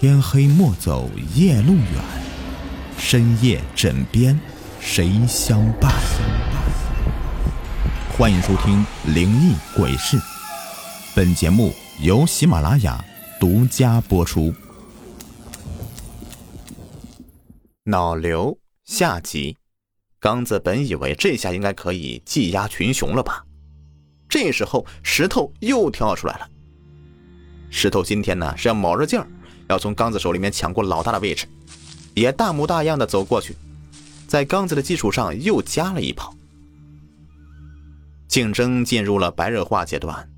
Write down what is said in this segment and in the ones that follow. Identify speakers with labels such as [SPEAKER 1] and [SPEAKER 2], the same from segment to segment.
[SPEAKER 1] 天黑莫走夜路远，深夜枕边谁相伴？欢迎收听《灵异鬼事》，本节目由喜马拉雅独家播出。脑瘤下集，刚子本以为这下应该可以技压群雄了吧？这时候石头又跳出来了。石头今天呢是要卯着劲儿，要从刚子手里面抢过老大的位置，也大模大样的走过去，在刚子的基础上又加了一炮。竞争进入了白热化阶段，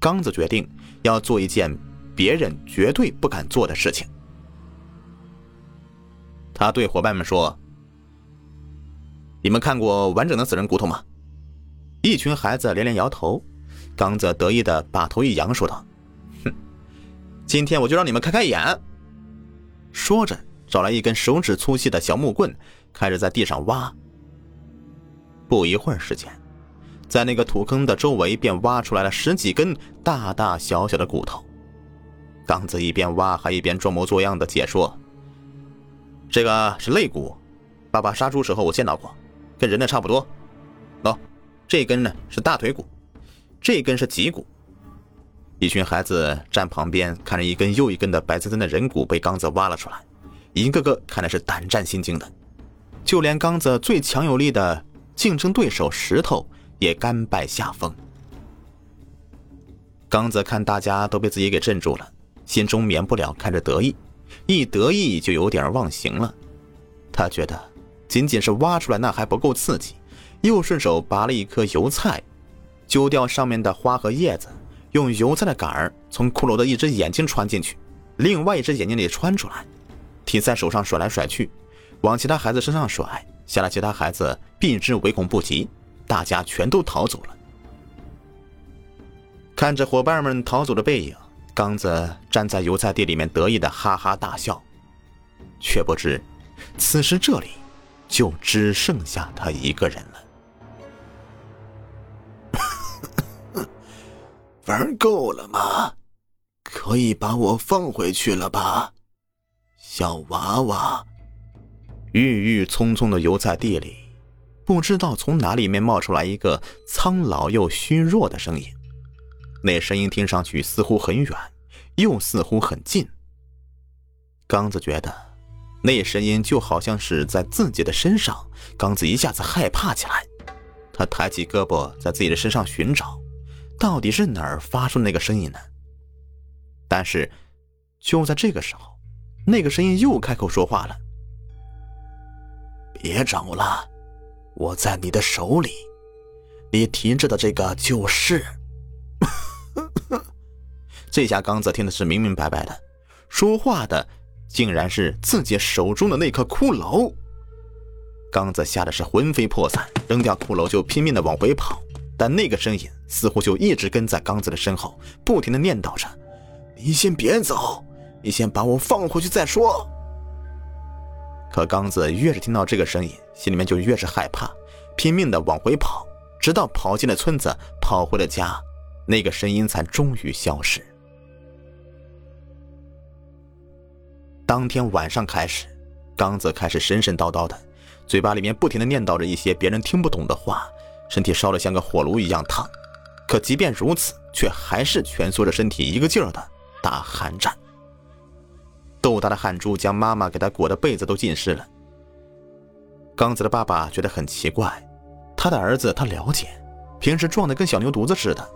[SPEAKER 1] 刚子决定要做一件别人绝对不敢做的事情。他对伙伴们说：“你们看过完整的死人骨头吗？”一群孩子连连摇头。刚子得意的把头一扬，说道。今天我就让你们开开眼。说着，找来一根手指粗细的小木棍，开始在地上挖。不一会儿时间，在那个土坑的周围便挖出来了十几根大大小小的骨头。刚子一边挖，还一边装模作样的解说：“这个是肋骨，爸爸杀猪时候我见到过，跟人的差不多。喏，这根呢是大腿骨，这根是脊骨。”一群孩子站旁边看着一根又一根的白森森的人骨被刚子挖了出来，一个个看的是胆战心惊的，就连刚子最强有力的竞争对手石头也甘拜下风。刚子看大家都被自己给镇住了，心中免不了看着得意，一得意就有点忘形了。他觉得仅仅是挖出来那还不够刺激，又顺手拔了一颗油菜，揪掉上面的花和叶子。用油菜的杆儿从骷髅的一只眼睛穿进去，另外一只眼睛里穿出来，提在手上甩来甩去，往其他孩子身上甩，吓得其他孩子避之唯恐不及，大家全都逃走了。看着伙伴们逃走的背影，刚子站在油菜地里面得意的哈哈大笑，却不知此时这里就只剩下他一个人了。
[SPEAKER 2] 玩够了吗？可以把我放回去了吧，小娃娃。
[SPEAKER 1] 郁郁葱葱的油菜地里，不知道从哪里面冒出来一个苍老又虚弱的声音。那声音听上去似乎很远，又似乎很近。刚子觉得，那声音就好像是在自己的身上。刚子一下子害怕起来，他抬起胳膊在自己的身上寻找。到底是哪儿发出那个声音呢？但是，就在这个时候，那个声音又开口说话了：“
[SPEAKER 2] 别找了，我在你的手里，你提着的这个就是。”
[SPEAKER 1] 这下刚子听的是明明白白的，说话的竟然是自己手中的那颗骷髅。刚子吓得是魂飞魄散，扔掉骷髅就拼命的往回跑。但那个声音似乎就一直跟在刚子的身后，不停的念叨着：“
[SPEAKER 2] 你先别走，你先把我放回去再说。”
[SPEAKER 1] 可刚子越是听到这个声音，心里面就越是害怕，拼命的往回跑，直到跑进了村子，跑回了家，那个声音才终于消失。当天晚上开始，刚子开始神神叨叨的，嘴巴里面不停的念叨着一些别人听不懂的话。身体烧得像个火炉一样烫，可即便如此，却还是蜷缩着身体，一个劲儿的打寒战。豆大的汗珠将妈妈给他裹的被子都浸湿了。刚子的爸爸觉得很奇怪，他的儿子他了解，平时壮得跟小牛犊子似的，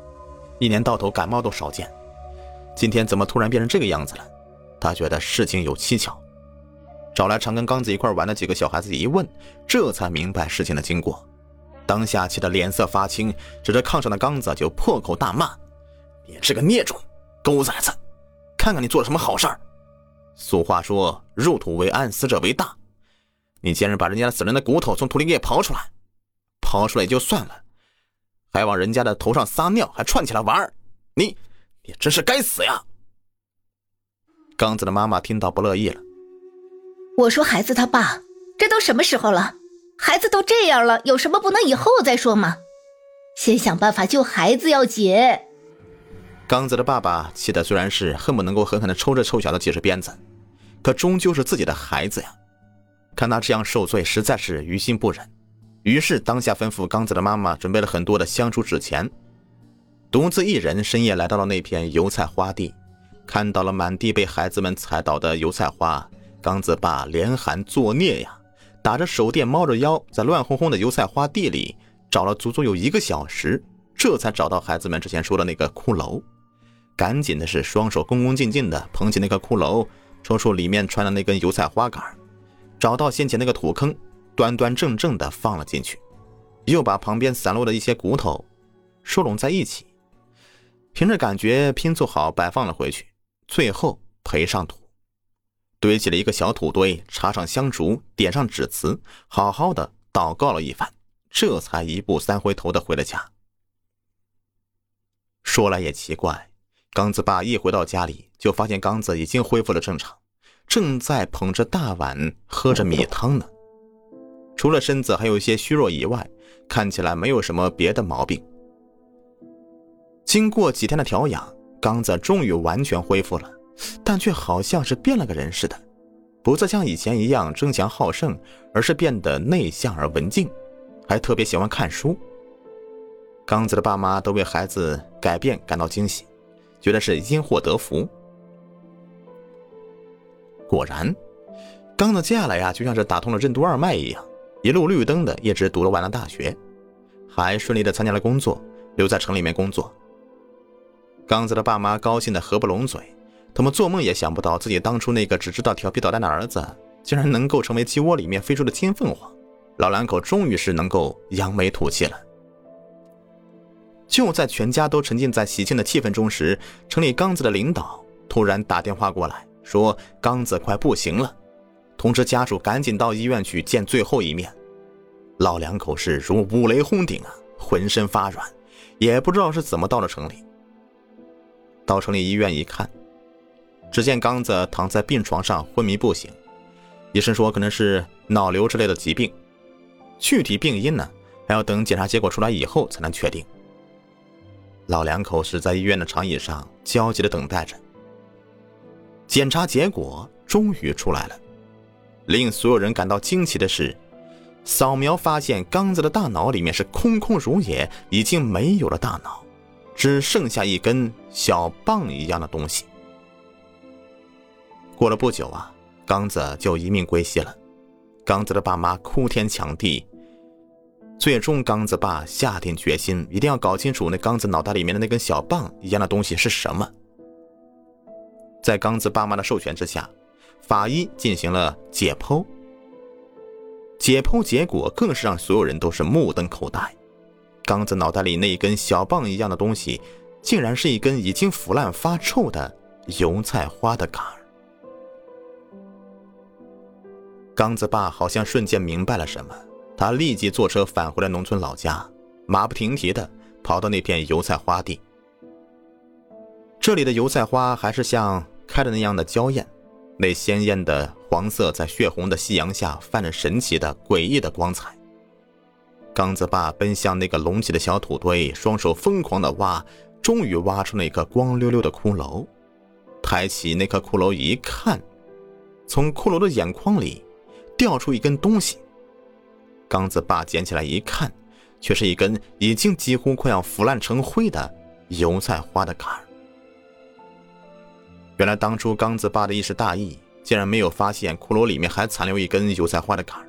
[SPEAKER 1] 一年到头感冒都少见，今天怎么突然变成这个样子了？他觉得事情有蹊跷，找来常跟刚子一块玩的几个小孩子一问，这才明白事情的经过。当下气得脸色发青，指着炕上的刚子就破口大骂：“你这个孽种，狗崽子！看看你做了什么好事儿！俗话说‘入土为安，死者为大’。你竟然把人家的死人的骨头从土里给刨出来，刨出来也就算了，还往人家的头上撒尿，还串起来玩儿！你，你真是该死呀！”刚子的妈妈听到不乐意了：“
[SPEAKER 3] 我说孩子他爸，这都什么时候了？”孩子都这样了，有什么不能以后再说吗？先想办法救孩子要紧。
[SPEAKER 1] 刚子的爸爸气的虽然是恨不能够狠狠的抽这臭小子几十鞭子，可终究是自己的孩子呀。看他这样受罪，实在是于心不忍，于是当下吩咐刚子的妈妈准备了很多的香烛纸钱，独自一人深夜来到了那片油菜花地，看到了满地被孩子们踩倒的油菜花，刚子爸连喊作孽呀，打着手电猫着腰，在乱哄哄的油菜花地里找了足足有一个小时，这才找到孩子们之前说的那个骷髅，赶紧的是双手恭恭敬敬的捧起那个骷髅，抽出里面穿的那根油菜花杆。找到先前那个土坑，端端正正的放了进去，又把旁边散落的一些骨头收拢在一起，凭着感觉拼凑好摆放了回去，最后赔上土，堆起了一个小土堆，插上香烛，点上纸词，好好的祷告了一番，这才一步三回头的回了家。说来也奇怪，刚子爸一回到家里，就发现刚子已经恢复了正常。正在捧着大碗喝着米汤呢，除了身子还有一些虚弱以外，看起来没有什么别的毛病。经过几天的调养，刚子终于完全恢复了，但却好像是变了个人似的，不再像以前一样争强好胜，而是变得内向而文静，还特别喜欢看书。刚子的爸妈都为孩子改变感到惊喜，觉得是因祸得福。果然，刚子接下来呀，就像是打通了任督二脉一样，一路绿灯的一直读了完了大学，还顺利的参加了工作，留在城里面工作。刚子的爸妈高兴的合不拢嘴，他们做梦也想不到自己当初那个只知道调皮捣蛋的儿子，竟然能够成为鸡窝里面飞出的金凤凰，老两口终于是能够扬眉吐气了。就在全家都沉浸在喜庆的气氛中时，城里刚子的领导突然打电话过来。说刚子快不行了，通知家属赶紧到医院去见最后一面。老两口是如五雷轰顶啊，浑身发软，也不知道是怎么到了城里。到城里医院一看，只见刚子躺在病床上昏迷不醒，医生说可能是脑瘤之类的疾病，具体病因呢还要等检查结果出来以后才能确定。老两口是在医院的长椅上焦急的等待着。检查结果终于出来了，令所有人感到惊奇的是，扫描发现刚子的大脑里面是空空如也，已经没有了大脑，只剩下一根小棒一样的东西。过了不久啊，刚子就一命归西了。刚子的爸妈哭天抢地，最终刚子爸下定决心，一定要搞清楚那刚子脑袋里面的那根小棒一样的东西是什么。在刚子爸妈的授权之下，法医进行了解剖。解剖结果更是让所有人都是目瞪口呆。刚子脑袋里那一根小棒一样的东西，竟然是一根已经腐烂发臭的油菜花的杆。刚子爸好像瞬间明白了什么，他立即坐车返回了农村老家，马不停蹄的跑到那片油菜花地。这里的油菜花还是像开的那样的娇艳，那鲜艳的黄色在血红的夕阳下泛着神奇的诡异的光彩。刚子爸奔向那个隆起的小土堆，双手疯狂的挖，终于挖出那颗光溜溜的骷髅。抬起那颗骷髅一看，从骷髅的眼眶里掉出一根东西。刚子爸捡起来一看，却是一根已经几乎快要腐烂成灰的油菜花的杆儿。原来当初刚子爸的一时大意，竟然没有发现骷髅里面还残留一根油菜花的杆儿。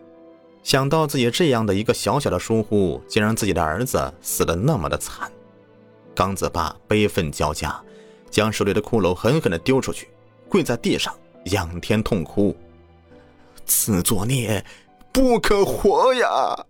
[SPEAKER 1] 想到自己这样的一个小小的疏忽，竟让自己的儿子死的那么的惨，刚子爸悲愤交加，将手里的骷髅狠狠的丢出去，跪在地上仰天痛哭：“自作孽，不可活呀！”